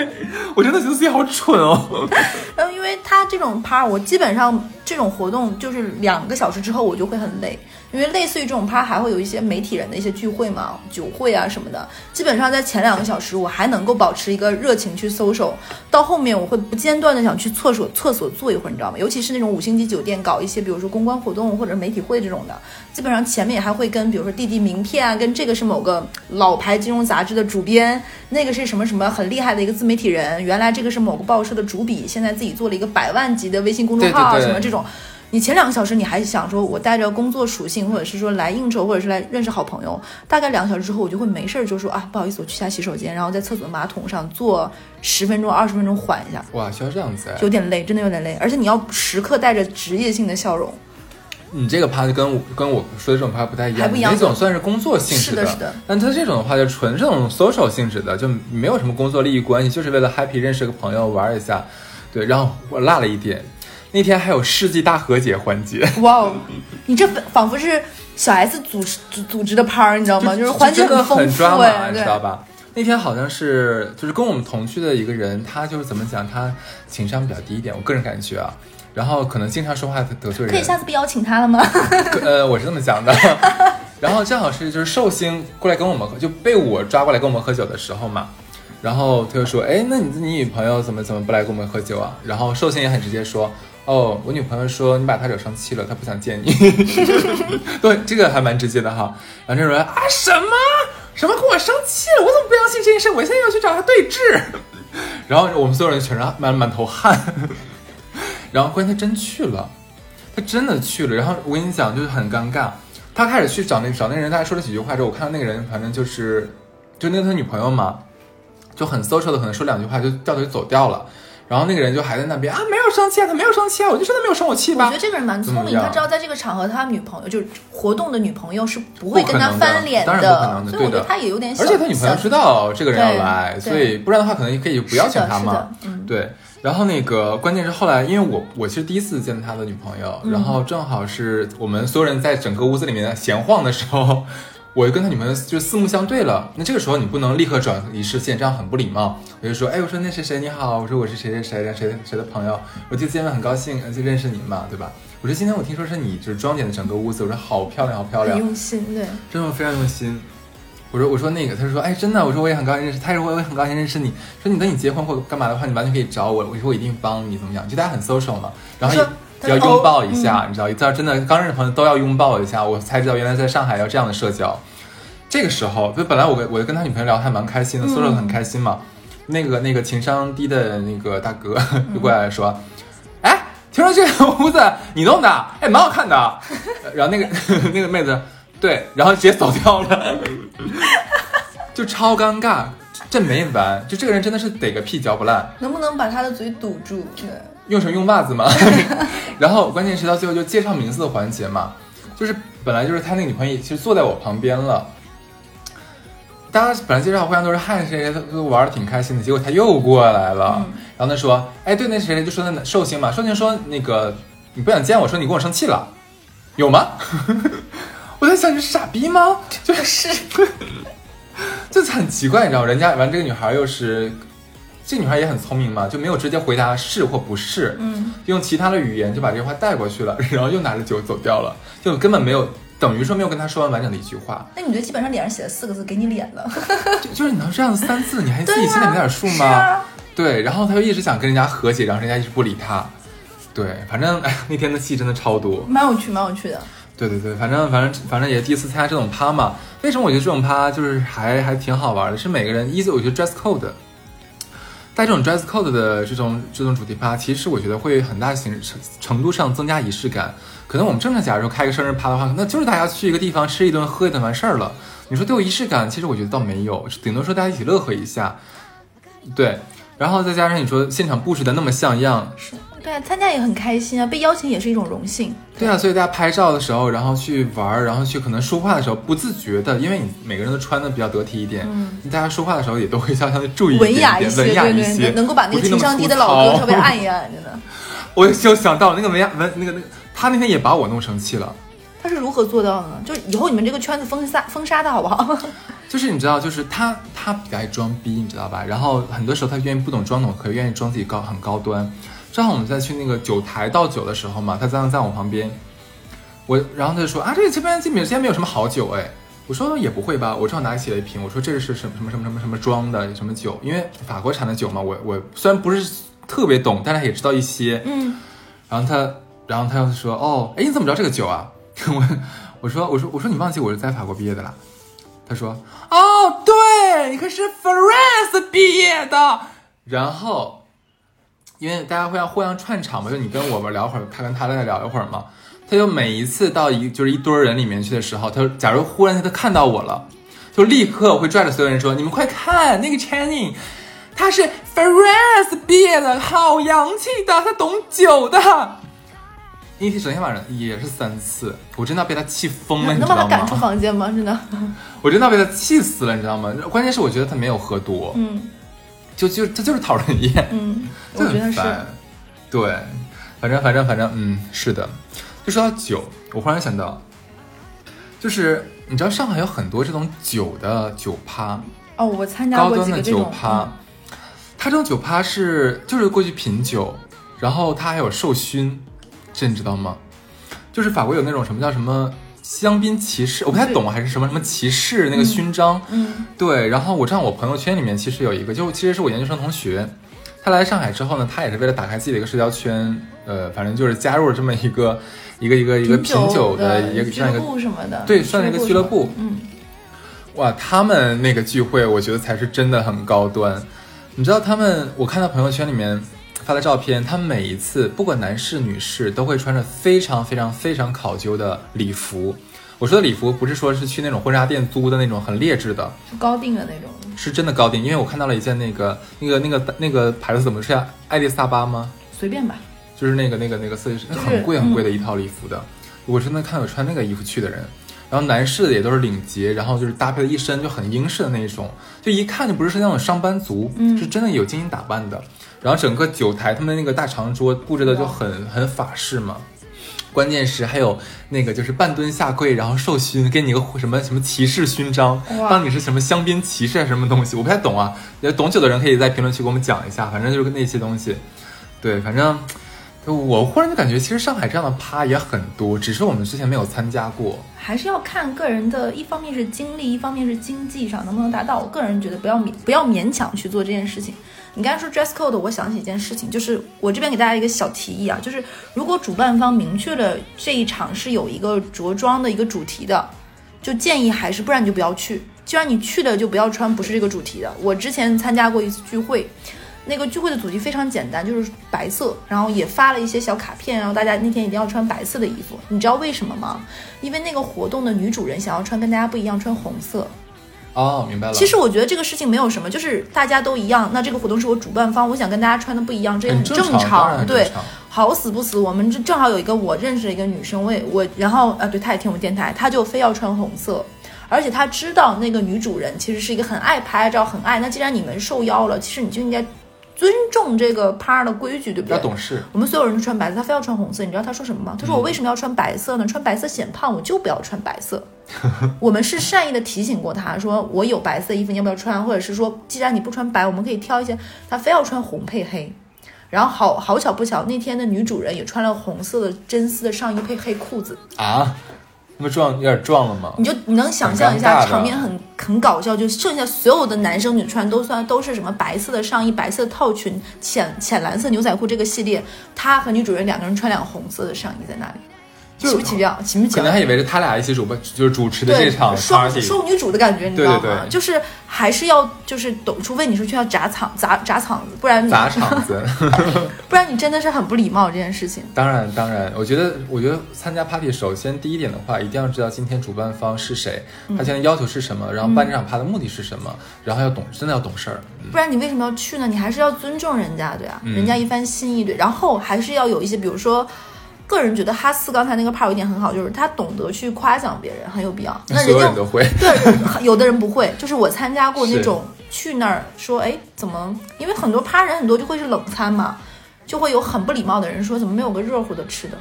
我真的觉得自己好蠢哦。然 后因为他这种趴，我基本上这种活动就是两个小时之后我就会很累，因为类似于这种趴还会有一些媒体人的一些聚会嘛，酒会啊什么的。基本上在前两个小时我还能够保持一个热情去搜手，到后面我会不间断的想去厕所厕所坐一会儿，你知道吗？尤其是那种五星级酒店搞一些，比如说公关活动或者媒体会这种的，基本上前面还会跟比如说递递名片啊，跟这个是某个老牌金融杂志的主编，那个是什么什么很厉害的一个自媒体人，原来这个是某个报社的主笔，现在自己做了一个百万级的微信公众号，什么这种。你前两个小时你还想说，我带着工作属性，或者是说来应酬，或者是来认识好朋友，大概两个小时之后，我就会没事儿就说啊，不好意思，我去下洗手间，然后在厕所马桶上坐十分钟、二十分钟缓一下，哇，需要这样子哎有点累，真的有点累，而且你要时刻带着职业性的笑容。你这个趴就跟我跟我说的这种趴不太一样，你那种算是工作性质是的是的但他这种的话就纯这种 social 性质的，就没有什么工作利益关系，就是为了 happy 认识个朋友玩一下。对，然后我落了一点，那天还有世纪大和解环节，哇哦，你这仿仿佛是小 S 组织组组织的趴儿，你知道吗？就是环节很丰富哎，对你知道吧？那天好像是就是跟我们同去的一个人，他就是怎么讲，他情商比较低一点，我个人感觉啊。然后可能经常说话得罪人，可以下次不邀请他了吗？呃，我是这么想的。然后正好是就是寿星过来跟我们喝，就被我抓过来跟我们喝酒的时候嘛。然后他就说：“哎，那你你女朋友怎么怎么不来跟我们喝酒啊？”然后寿星也很直接说：“哦，我女朋友说你把她惹生气了，她不想见你。” 对，这个还蛮直接的哈。然后这种人啊什么什么跟我生气了，我怎么不相信这件事？我现在要去找他对峙。然后我们所有人全是满满头汗。然后关键他真去了。他真的去了，然后我跟你讲，就是很尴尬。他开始去找那找那个人，大概说了几句话之后，我看到那个人，反正就是就那个他女朋友嘛，就很 social 的，可能说两句话就掉头就走掉了。然后那个人就还在那边啊，没有生气啊，他没有生气啊，我就说他没有生我气吧。我觉得这个人蛮聪明，他知道在这个场合，他女朋友就是活动的女朋友是不会跟他翻脸的当然不可能的对的所以我觉得他也有点小，而且他女朋友知道这个人要来，所以不然的话可能可以不邀请他嘛。对。然后那个关键是后来，因为我我其实第一次见他的女朋友，嗯。然后正好是我们所有人在整个屋子里面闲晃的时候，我就跟他女朋友就四目相对了。那这个时候你不能立刻转移视线，这样很不礼貌。我就说，哎，我说那谁谁你好，我说我是谁谁谁的谁谁的朋友，我第一次见面很高兴，呃就认识你嘛，对吧？我说今天我听说是你就是装点的整个屋子，我说好漂亮，好漂亮，用心，对，真的非常用心。我说我说那个，他就说哎真的，我说我也很高兴认识，他说我也很高兴认识你。说你等你结婚或干嘛的话，你完全可以找我。我说我一定帮你怎么样？就大家很 social 嘛，然后要拥抱一哦下，你知道，一道真的刚认识朋友都要拥抱一下，我才知道原来在上海要这样的社交。这个时候，就本来我跟我跟他女朋友聊得还蛮开心的，social 得很开心嘛。那个那个情商低的那个大哥 就过来说，哎，听说这个屋子你弄的，哎，蛮好看的。然后那个 那个妹子对，然后直接走掉了，就超尴尬。这没完，就这个人真的是逮个屁嚼不烂，能不能把他的嘴堵住？对，用什么用袜子嘛。然后关键是到最后就介绍名字的环节嘛，就是本来就是他那个女朋友其实坐在我旁边了。大家本来介绍互相都是汉谁谁，都玩的挺开心的，结果他又过来了，然后他说：“哎，对，那谁谁就说那寿星嘛，寿星说那个你不想见我说你跟我生气了，有吗？” 我在想你是傻逼吗？就是就是很奇怪，你知道，人家完这个女孩又是，这女孩也很聪明嘛，就没有直接回答是或不是，嗯，用其他的语言就把这句话带过去了，然后又拿着酒走掉了，就根本没有等于说没有跟他说完完整的一句话，那女的基本上脸上写了四个字“给你脸了 就就是你能这样三次，你还自己心里没点数”，是吗？啊，对，然后他就一直想跟人家和解，然后人家一直不理他，对，反正哎，那天的戏真的超多，蛮有趣，蛮有趣的。对对对，反正反正反正也第一次参加这种趴嘛。为什么我觉得这种趴就是还还挺好玩的？是每个人，一是我觉得 dress code，带这种 dress code 的这种这种主题趴，其实我觉得会很大形程程度上增加仪式感。可能我们正常假如说开个生日趴的话，那就是大家去一个地方吃一顿喝一顿完事儿了。你说对我仪式感，其实我觉得倒没有，顶多说大家一起乐呵一下。对，然后再加上你说现场布置的那么像样，是，对啊，参加也很开心啊，被邀请也是一种荣幸。对啊，所以大家拍照的时候，然后去玩儿，然后去可能说话的时候，不自觉的，因为你每个人都穿的比较得体一点，嗯大家说话的时候也都会相相的注意一文点点，雅一些，文雅对对，一些，能能够把那个情商低的老哥糙稍微按一按，真的。我就想到那个文雅文那个那个，他那天也把我弄生气了。他是如何做到的呢？就以后你们这个圈子封杀封杀的好不好？就是你知道，就是他他比较爱装逼，你知道吧？然后很多时候他愿意不懂装懂，可愿意装自己高很高端。正好我们在去那个酒台倒酒的时候嘛，他在在我旁边，我然后他就说啊，这个这边这边今天没有什么好酒哎。我说也不会吧，我正好拿起了一瓶，我说这是什么什么什么什么什么装的什么酒，因为法国产的酒嘛，我我虽然不是特别懂，但是也知道一些。嗯，然后他，然后他又说，哦，哎，你怎么知道这个酒啊？我我说我说我说你忘记我是在法国毕业的啦。他说，哦，对，你可是 France 毕业的。然后，因为大家会要互相串场嘛，就你跟我们聊会儿，他跟他再聊一会儿嘛。他就每一次到一就是一堆人里面去的时候，他假如忽然间他看到我了，就立刻会拽着所有人说：“你们快看那个 Channing，他是 France 毕业的，好洋气的，他懂酒的。”那天整天晚上也是三次，我真的要被他气疯了，你知道能把他赶出？房间吗？真的，我真的要被他气死了，你知道吗？关键是我觉得他没有喝多，嗯就就他就是讨人厌，嗯，就我觉得是，很烦。对，反正反正反正，嗯，是的。就说到酒，我忽然想到，就是你知道上海有很多这种酒的酒趴，哦，我参加高端的过几个这种，酒趴，它这种酒趴是就是过去品酒，然后它还有授勋，这你知道吗？就是法国有那种什么叫什么香槟骑士，我不太懂还是什么什么骑士那个勋章，嗯对。然后我知道我朋友圈里面其实有一个，就其实是我研究生同学，他来上海之后呢，他也是为了打开自己的一个社交圈，呃，反正就是加入了这么一个 一个一个一个品酒的的一个俱乐部什么的，对算是一个俱乐部。哇，他们那个聚会，我觉得才是真的很高端。你知道他们，我看到朋友圈里面发的照片，他每一次不管男士女士都会穿着非常非常非常考究的礼服。我说的礼服不是说是去那种婚纱店租的那种很劣质的，就高定的那种，是真的高定。因为我看到了一件那个那个那个那个牌子怎么是叫爱丽萨巴吗？随便吧，就是那个那个那个设计师，很贵很贵的一套礼服的。我真的看有穿那个衣服去的人，然后男士的也都是领结，然后就是搭配了一身就很英式的那一种，就一看就不是那种上班族，嗯是真的有精心打扮的。然后整个酒台他们那个大长桌布置的就很很法式嘛。关键是还有那个就是半蹲下跪，然后授勋，给你个什么什么骑士勋章，当你是什么香槟骑士还是什么东西，我不太懂啊。有懂酒的人可以在评论区给我们讲一下，反正就是那些东西。对，反正就我忽然就感觉，其实上海这样的趴也很多，只是我们之前没有参加过。还是要看个人的，一方面是精力，一方面是经济上能不能达到。我个人觉得不要勉不要勉强去做这件事情。你刚才说 dress code，我想起一件事情，就是我这边给大家一个小提议啊，就是如果主办方明确了这一场是有一个着装的一个主题的，就建议还是不然你就不要去。既然你去了，就不要穿不是这个主题的。我之前参加过一次聚会，那个聚会的主题非常简单，就是白色，然后也发了一些小卡片，然后大家那天一定要穿白色的衣服。你知道为什么吗？因为那个活动的女主人想要穿跟大家不一样，穿红色。哦，明白了。其实我觉得这个事情没有什么，就是大家都一样。那这个活动是我主办方，我想跟大家穿的不一样，这也很正正常对常，好死不死，我们这正好有一个我认识的一个女生，我也我，然后啊，对，她也听我们电台，她就非要穿红色。而且她知道那个女主人其实是一个很爱拍照、很爱。那既然你们受邀了，其实你就应该尊重这个趴的规矩，对不对？要懂事。我们所有人都穿白色，他非要穿红色。你知道他说什么吗？他说我为什么要穿白色呢？穿白色显胖，我就不要穿白色。我们是善意的提醒过他说，我有白色衣服，你要不要穿？或者是说，既然你不穿白，我们可以挑一些。他非要穿红配黑，然后好好巧不巧，那天的女主人也穿了红色的真丝的上衣配黑裤子。啊，那不撞有点撞了吗？你就你能想象一下，场面很很搞笑，就剩下所有的男生女穿都算都是什么白色的上衣、白色的套裙、浅浅蓝色牛仔裤这个系列，他和女主人两个人穿两个红色的上衣在那里，就奇不奇妙？奇不奇妙？可能还以为是他俩一起主办，就是主持的这场双 party。双女主的感觉，你知道吗？对对对就是还是要就是懂，除非你是去要砸场砸砸场子，不然你砸场子，不然你真的是很不礼貌这件事情。当然当然，我觉得我觉得参加 party，首先第一点的话，一定要知道今天主办方是谁，嗯他现在要求是什么，然后办这场 party 的目的是什么，然后要懂，真的要懂事儿。不然你为什么要去呢？你还是要尊重人家，对啊，嗯人家一番心意，对，然后还是要有一些，比如说。个人觉得哈斯刚才那个 part 有一点很好，就是他懂得去夸奖别人，很有必要。那所有人都会。对，有的人不会，就是我参加过那种去那儿说，哎，怎么？因为很多趴人很多就会是冷餐嘛，就会有很不礼貌的人说，怎么没有个热乎的吃的？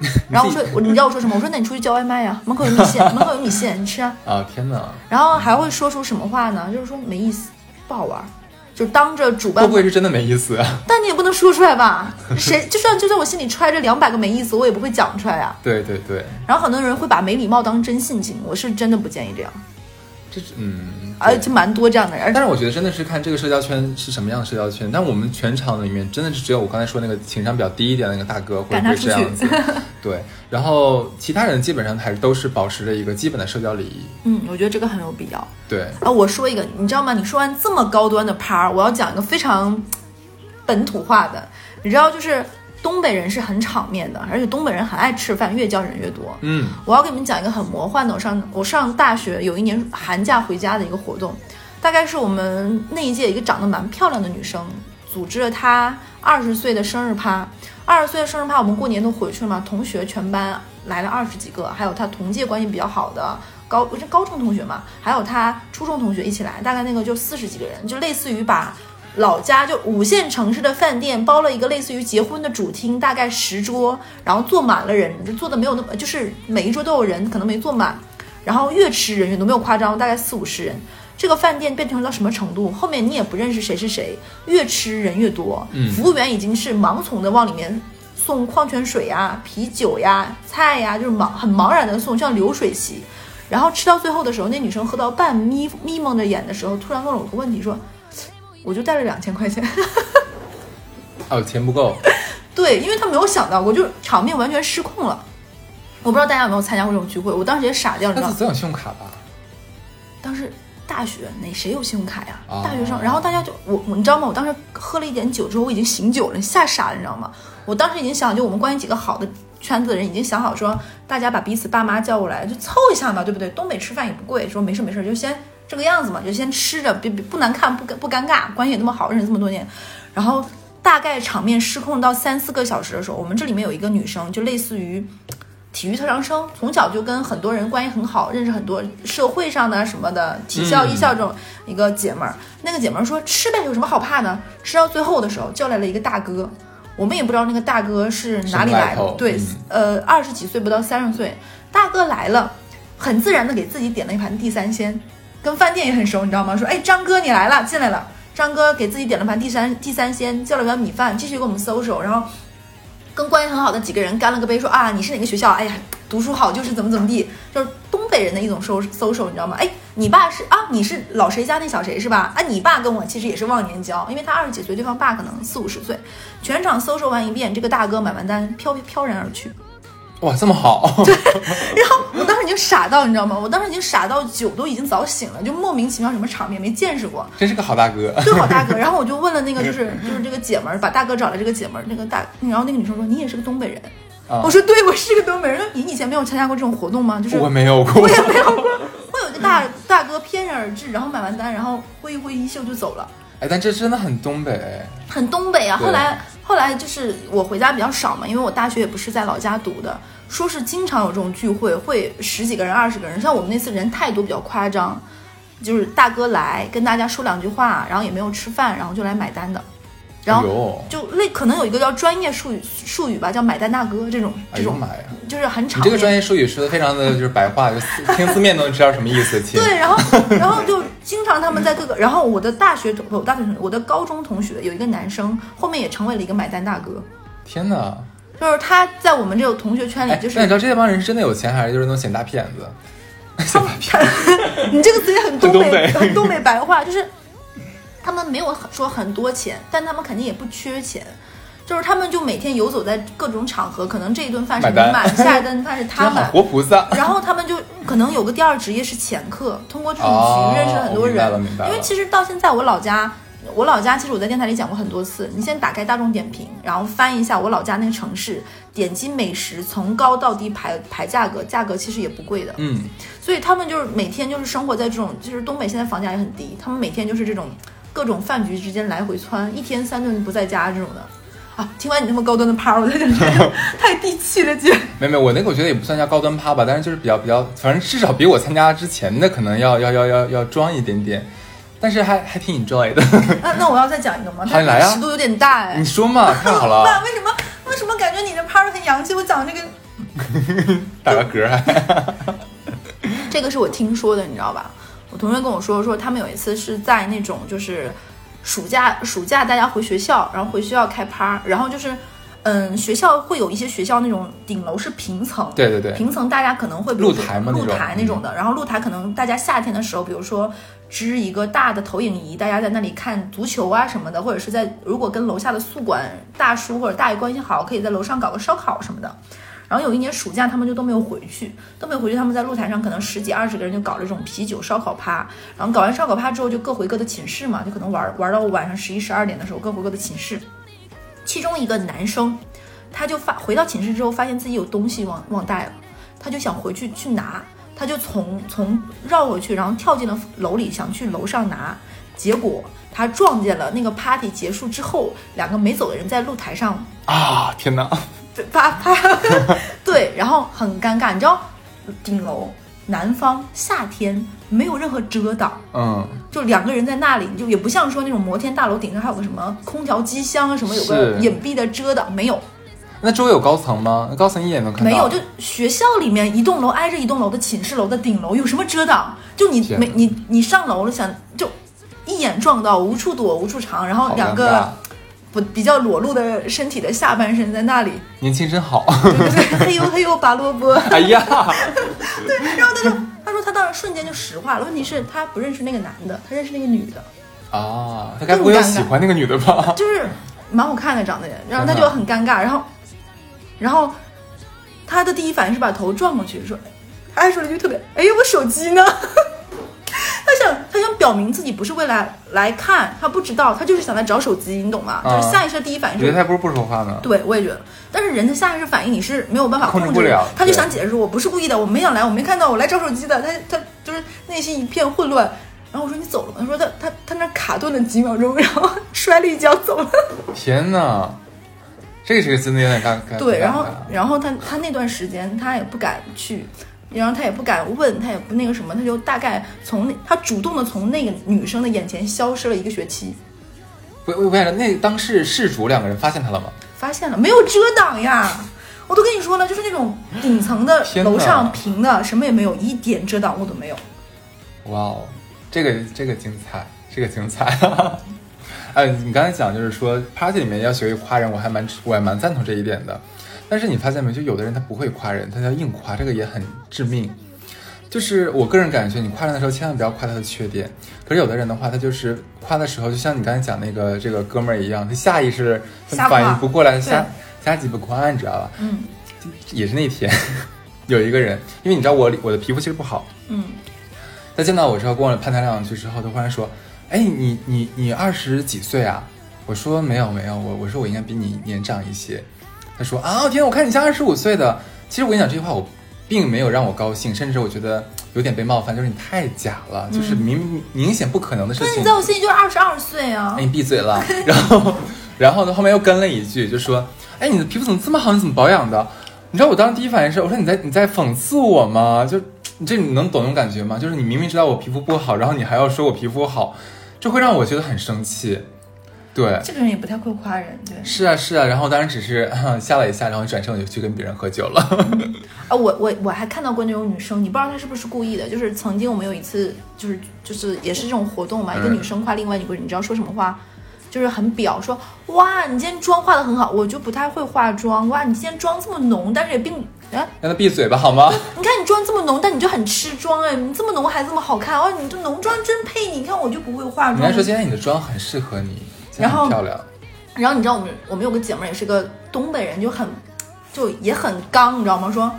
然后我说，我你知道我说什么？我说那你出去叫外卖呀、门口有米线，门口有米线，你吃啊。啊天哪，然后还会说出什么话呢？就是说没意思，不好玩儿，就当着主办会不会是真的没意思啊？但你也不能说出来吧？谁就算就算我心里揣着两百个没意思，我也不会讲出来啊、对对对，然后很多人会把没礼貌当真性情，我是真的不建议这样，嗯，而且蛮多这样的人。但是我觉得真的是看这个社交圈是什么样的社交圈。但我们全场里面真的是只有我刚才说那个情商比较低一点的那个大哥会 这样子，对。然后其他人基本上还是都是保持着一个基本的社交礼仪，嗯，我觉得这个很有必要。对。啊，我说一个，你知道吗？你说完这么高端的趴儿，我要讲一个非常本土化的。你知道，就是东北人是很场面的，而且东北人很爱吃饭，越叫人越多。嗯，我要给你们讲一个很魔幻的。我上我上大学有一年寒假回家的一个活动，大概是我们那一届一个长得蛮漂亮的女生，组织了她二十岁的生日趴。二十岁的生日趴，我们过年都回去了嘛，同学全班来了二十几个，还有她同届关系比较好的高，不是高中同学嘛，还有她初中同学一起来，大概那个就四十几个人，就类似于把老家就五线城市的饭店包了一个类似于结婚的主厅，大概十桌，然后坐满了人，就坐的没有那么，就是每一桌都有人，可能没坐满，然后越吃人员都没有夸张，大概四五十人。这个饭店变成到什么程度？后面你也不认识谁是谁，越吃人越多，嗯服务员已经是盲从的往里面送矿泉水呀、啤酒呀、菜呀，就是茫很茫然的送，像流水席。然后吃到最后的时候，那女生喝到半眯眯蒙着眼的时候，突然问了我个问题，说：“我就带了两千块钱。哦，钱不够，” 对，因为他没有想到过，就是场面完全失控了。我不知道大家有没有参加过这种聚会，我当时也傻掉，你知道吗？总有信用卡吧？当时大学哪谁有信用卡呀？哦大学生，然后大家就我我你知道吗？我当时喝了一点酒之后，我已经醒酒了，吓傻了，你知道吗？我当时已经想，就我们关系几个好的圈子的人已经想好说，大家把彼此爸妈叫过来，就凑一下嘛，对不对？东北吃饭也不贵，说没事没事，就先这个样子嘛，就先吃着，别别不难看，不尴不尴尬，关系也那么好，认识这么多年，然后。大概场面失控到三四个小时的时候，我们这里面有一个女生，就类似于体育特长生，从小就跟很多人关系很好，认识很多社会上的什么的体校、嗯艺校这种一个姐们儿。那个姐们儿说吃呗，有什么好怕的？吃到最后的时候，叫来了一个大哥，我们也不知道那个大哥是哪里来的对，嗯呃，二十几岁不到三十岁，大哥来了，很自然的给自己点了一盘地三鲜，跟饭店也很熟，你知道吗？说哎，张哥你来了，进来了。张哥给自己点了盘地三地三鲜，叫了碗米饭，继续给我们搜手，然后跟关系很好的几个人干了个杯，说啊你是哪个学校？哎呀，读书好就是怎么怎么地，就是东北人的一种收搜手，你知道吗？哎，你爸是啊，你是老谁家那小谁是吧？啊，你爸跟我其实也是忘年交，因为他二十几岁，对方爸可能四五十岁。全场搜索完一遍，这个大哥买完单飘飘然而去。哇，这么好，对 然后我当时已经傻到，你知道吗？我当时已经傻到酒都已经早醒了，就莫名其妙什么场面没见识过。真是个好大哥。对好大哥，然后我就问了那个就是就是这个姐们儿，把大哥找来，这个姐们儿那个大，然后那个女生说你也是个东北人，啊我说对，我是个东北人。你以前没有参加过这种活动吗？就是我没有过我，也没有过，会有一个大大哥翩然而至，然后买完单，然后挥一挥衣袖就走了，哎，但这真的很东北，很东北啊。后来后来就是我回家比较少嘛，因为我大学也不是在老家读的，说是经常有这种聚会，会十几个人、二十个人。像我们那次人太多，比较夸张，就是大哥来跟大家说两句话，然后也没有吃饭，然后就来买单的，然后就类可能有一个叫专业术语术语吧，叫买单大哥这种这种，哎呦妈呀！就是很你场面。这个专业术语说的非常的就是白话，就听字面都能知道什么意思。对，然后然后就经常他们在各个，然后我的大学同我大学同学，我的高中同学有一个男生，后面也成为了一个买单大哥，天哪！就是他在我们这个同学圈里哎，就是那你知道这帮人是真的有钱，还是就是那种显大骗子？他们，他 你这个词也很东北，很东北很东北白话，就是他们没有很说很多钱，但他们肯定也不缺钱。就是他们就每天游走在各种场合，可能这一顿饭是你买，下一顿饭是他买，活菩萨。然后他们就可能有个第二职业是掮客，通过这种哦局认识很多明白人。了明白了因为其实到现在我老家，我老家其实我在电台里讲过很多次。你先打开大众点评，然后翻一下我老家那个城市，点击美食，从高到低排排价格，价格其实也不贵的。嗯，所以他们就是每天就是生活在这种，就是东北现在房价也很低，他们每天就是这种各种饭局之间来回窜，一天三顿不在家这种的。啊，听完你那么高端的趴，我在想，太地气了，姐。没有没有，我那个我觉得也不算叫高端趴吧，但是就是比较比较，反正至少比我参加之前的可能要要要要要装一点点，但是还 还挺 enjoy 的。那那我要再讲一个吗？来啊尺度有点大哎你。说嘛，太好爸，了，为什么为什么感觉你的趴很洋气？我讲这个打个嗝还。这个是我听说的，你知道吧？我同学跟我说，说他们有一次是在那种就是暑假暑假大家回学校，然后回学校开趴，然后就是嗯，学校会有一些学校那种顶楼是平层，对对对，平层大家可能会比如说露台嘛露台那种的，然后露台可能大家夏天的时候，比如说支一个大的投影仪，大家在那里看足球啊什么的，或者是在如果跟楼下的宿管大叔或者大爷关系好，可以在楼上搞个烧烤什么的。然后有一年暑假，他们就都没有回去，都没有回去。他们在露台上可能十几二十个人就搞了这种啤酒烧烤趴，然后搞完烧烤趴之后就各回各的寝室嘛，就可能玩玩到晚上十一十二点的时候各回各的寝室。其中一个男生，他就发回到寝室之后，发现自己有东西忘忘带了，他就想回去去拿，他就从从绕回去，然后跳进了楼里，想去楼上拿。结果他撞见了那个 party 结束之后，两个没走的人在露台上啊，天哪！啪啪，对，然后很尴尬，你知道，顶楼南方夏天没有任何遮挡，嗯，就两个人在那里，就也不像说那种摩天大楼顶上还有个什么空调机箱啊什么，有个隐蔽的遮挡，没有，那周围有高层吗？那高层一眼能看到？没有，就学校里面一栋楼挨着一栋楼的寝室楼的顶楼，有什么遮挡？就你没你你上楼了想就一眼撞到，无处躲无处藏，然后两个不比较裸露的身体的下半身在那里，年轻真好。对对对，嘿呦嘿呦拔萝卜。哎呀，对然后他就他说他当时瞬间就石化了，问题是他不认识那个男的，他认识那个女的，啊，他该不会有喜欢那个女的吧？就是蛮好看的长得也，然后他就很尴尬，然后然后他的第一反应是把头转过去说，他还说了一句特别，哎呀我手机呢？表明自己不是为了来看，他不知道，他就是想来找手机，你懂吗？啊就是下意识的第一反应是觉得他还不是不说话呢。对，我也觉得，但是人的下意识反应你是没有办法控制的他就想解释说，我不是故意的，我没想来，我没看到，我来找手机的。他他就是内心一片混乱。然后我说你走了吗？他说他他他那卡顿了几秒钟，然后 摔了一跤走了。天哪，这个这个真的有点尴尬。对，然后然后他他那段时间他也不敢去，然后他也不敢问，他也不那个什么，他就大概从那他主动的从那个女生的眼前消失了一个学期。不我我想着那当事事主两个人发现他了吗？发现了没有遮挡呀？我都跟你说了，就是那种顶层的楼上平的，什么也没有，一点遮挡物都没有。哇哦，这个这个精彩，这个精彩。哎，你刚才讲就是说 party 里面要学会夸人，我还蛮我还蛮赞同这一点的。但是你发现没，就有的人他不会夸人，他要硬夸，这个也很致命。就是我个人感觉，你夸人的时候千万不要夸他的缺点。可是有的人的话，他就是夸的时候，就像你刚才讲那个这个哥们儿一样，他下意识反应不过来，对瞎瞎鸡巴夸，你知道吧？嗯也是那天有一个人，因为你知道我我的皮肤其实不好，嗯，他见到我之后，跟我攀谈两句之后，他忽然说：“哎，你你你二十几岁啊？”我说：“没有没有，我我说我应该比你年长一些。”他说：“啊，天，我看你像二十五岁的。”其实我跟你讲这句话，我并没有让我高兴，甚至我觉得有点被冒犯，就是你太假了，就是明明明显不可能的事情那你在。我心里就是二十二岁啊哎，。你闭嘴了。然后，然后呢，后面又跟了一句，就说：“哎，你的皮肤怎么这么好？你怎么保养的？”你知道我当时第一反应是，我说你在你在讽刺我吗？就你这你能懂那种感觉吗？就是你明明知道我皮肤不好，然后你还要说我皮肤好，这会让我觉得很生气。对，这个人也不太会夸人，对是啊是啊。然后当时只是 吓了一下，然后转身我就去跟别人喝酒了。啊，我我我还看到过那种女生，你不知道她是不是故意的，就是曾经我们有一次就是就是也是这种活动嘛，一个嗯女生夸另外一个人，你知道说什么话？就是很表说哇，你今天妆化的很好，我就不太会化妆，哇，你今天妆这么浓，但是也并啊，让他闭嘴吧，好吗？你看你妆这么浓，但你就很吃妆哎，你这么浓还这么好看哦，你这浓妆真配你，你看我就不会化妆。人家说今天你的妆很适合你，然后漂亮。然后你知道我们我们有个姐妹儿也是个东北人，就很就也很刚，你知道吗？说，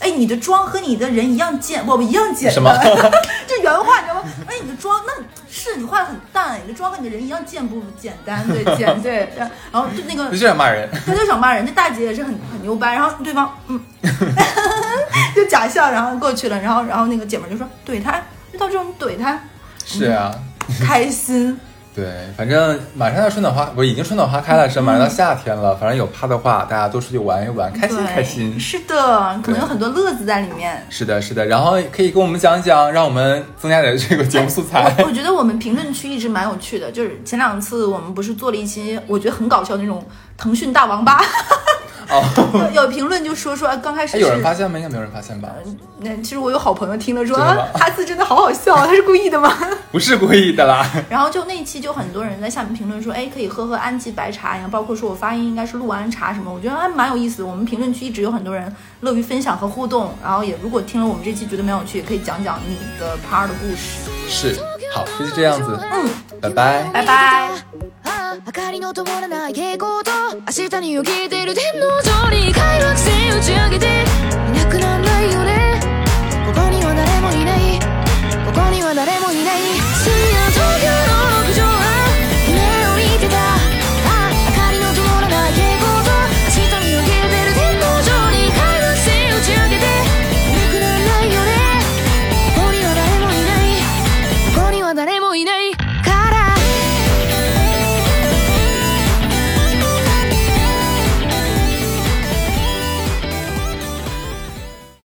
哎，你的妆和你的人一样贱，不不一样简单。什么 这原话你知道吗？哎，你的妆那是你画的很淡，你的妆和你的人一样贱不简单？对简对。然后就那个就这样骂人，他就想骂人，这大姐也是很很牛掰，然后对方嗯，就假笑，然后过去了，然后然后那个姐妹儿就说怼他，遇到这种怼他是啊。开心。对，反正马上要春暖花，不是已经春暖花开了，是马上到夏天了。反正有趴的话，大家多出去玩一玩，开心开心。是的，可能有很多乐子在里面。是的，是的。然后可以跟我们讲讲，让我们增加点这个节目素材。我我觉得我们评论区一直蛮有趣的，就是前两次我们不是做了一期我觉得很搞笑的那种腾讯大王八，哦，有 有评论就说说啊刚开始有人发现吗？应该没有人发现吧？那其实我有好朋友听了说啊，哈斯真的好好笑，他是故意的吗？不是故意的啦。然后就那一期就很多人在下面评论说，哎，可以喝喝安吉白茶呀，包括说我发音应该是陆安茶什么，我觉得还蛮有意思的。我们评论区一直有很多人乐于分享和互动，然后也如果听了我们这期觉得蛮有趣，也可以讲讲你的 part 的故事。是，好，就是这样子。嗯，拜拜。拜拜。あ明かりの灯らない蛍光灯明日に起きてる天皇上に快楽星打ち上げていなくなんないよねここには誰もいないここには誰もいない